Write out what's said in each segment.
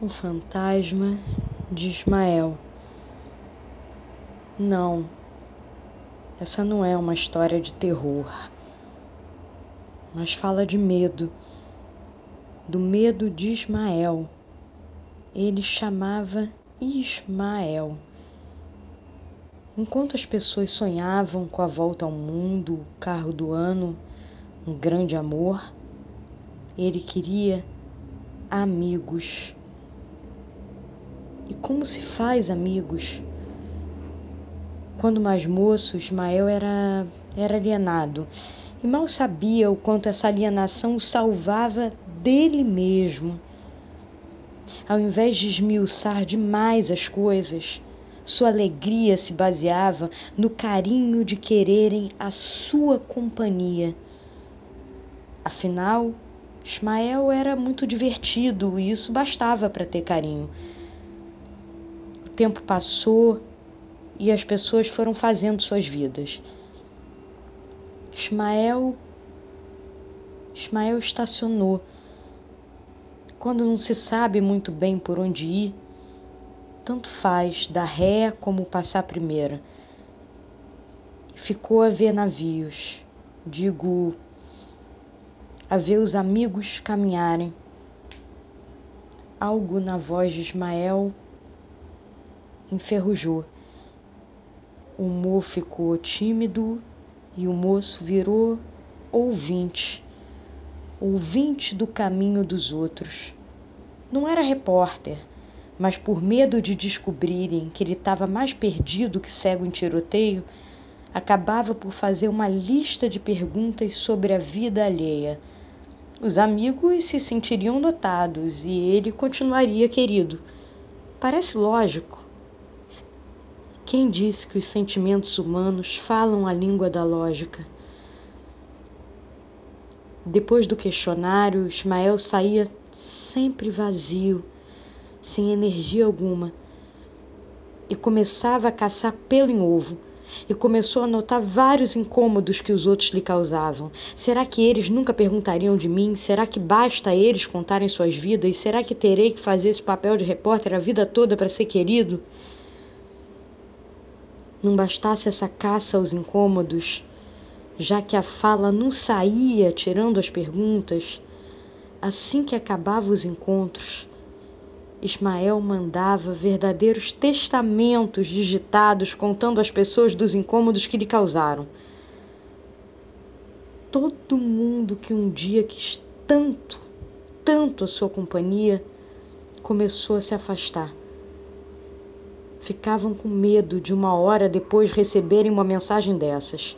O fantasma de Ismael. Não, essa não é uma história de terror, mas fala de medo, do medo de Ismael. Ele chamava Ismael. Enquanto as pessoas sonhavam com a volta ao mundo, o carro do ano, um grande amor, ele queria amigos e como se faz amigos? Quando mais moço, Ismael era, era alienado e mal sabia o quanto essa alienação o salvava dele mesmo. Ao invés de esmiuçar demais as coisas, sua alegria se baseava no carinho de quererem a sua companhia. Afinal, Ismael era muito divertido e isso bastava para ter carinho tempo passou e as pessoas foram fazendo suas vidas. Ismael Ismael estacionou. Quando não se sabe muito bem por onde ir, tanto faz dar ré como passar primeira. Ficou a ver navios, digo, a ver os amigos caminharem. Algo na voz de Ismael enferrujou. O humor ficou tímido e o moço virou ouvinte, ouvinte do caminho dos outros. Não era repórter, mas por medo de descobrirem que ele estava mais perdido que cego em tiroteio, acabava por fazer uma lista de perguntas sobre a vida alheia. Os amigos se sentiriam notados e ele continuaria querido. Parece lógico. Quem disse que os sentimentos humanos falam a língua da lógica? Depois do questionário, Ismael saía sempre vazio, sem energia alguma, e começava a caçar pelo em ovo. E começou a notar vários incômodos que os outros lhe causavam. Será que eles nunca perguntariam de mim? Será que basta eles contarem suas vidas? Será que terei que fazer esse papel de repórter a vida toda para ser querido? Não bastasse essa caça aos incômodos, já que a fala não saía tirando as perguntas, assim que acabava os encontros, Ismael mandava verdadeiros testamentos digitados contando às pessoas dos incômodos que lhe causaram. Todo mundo que um dia quis tanto, tanto a sua companhia, começou a se afastar ficavam com medo de uma hora depois receberem uma mensagem dessas.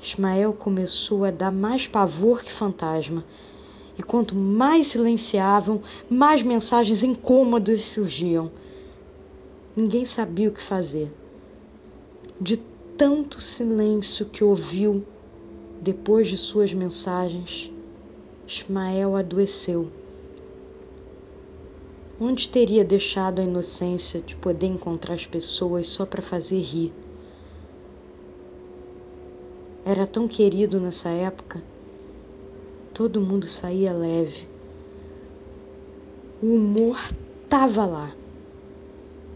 Ismael começou a dar mais pavor que fantasma. E quanto mais silenciavam, mais mensagens incômodas surgiam. Ninguém sabia o que fazer. De tanto silêncio que ouviu depois de suas mensagens, Ismael adoeceu. Onde teria deixado a inocência de poder encontrar as pessoas só para fazer rir? Era tão querido nessa época. Todo mundo saía leve. O humor tava lá.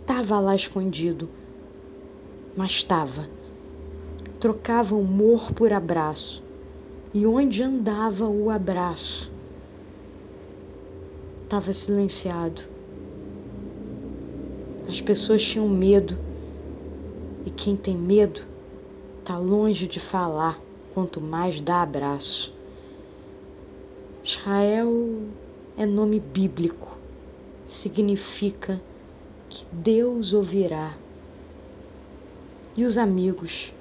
Tava lá escondido. Mas tava. Trocava humor por abraço. E onde andava o abraço? Tava silenciado. As pessoas tinham medo. E quem tem medo está longe de falar, quanto mais dá abraço. Israel é nome bíblico, significa que Deus ouvirá. E os amigos?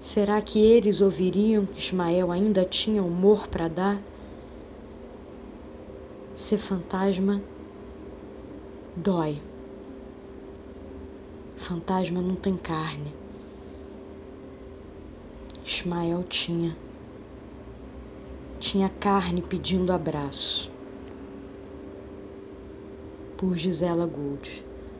Será que eles ouviriam que Ismael ainda tinha humor para dar? Ser fantasma dói. Fantasma não tem carne. Ismael tinha. Tinha carne pedindo abraço. Por Gisela Gould.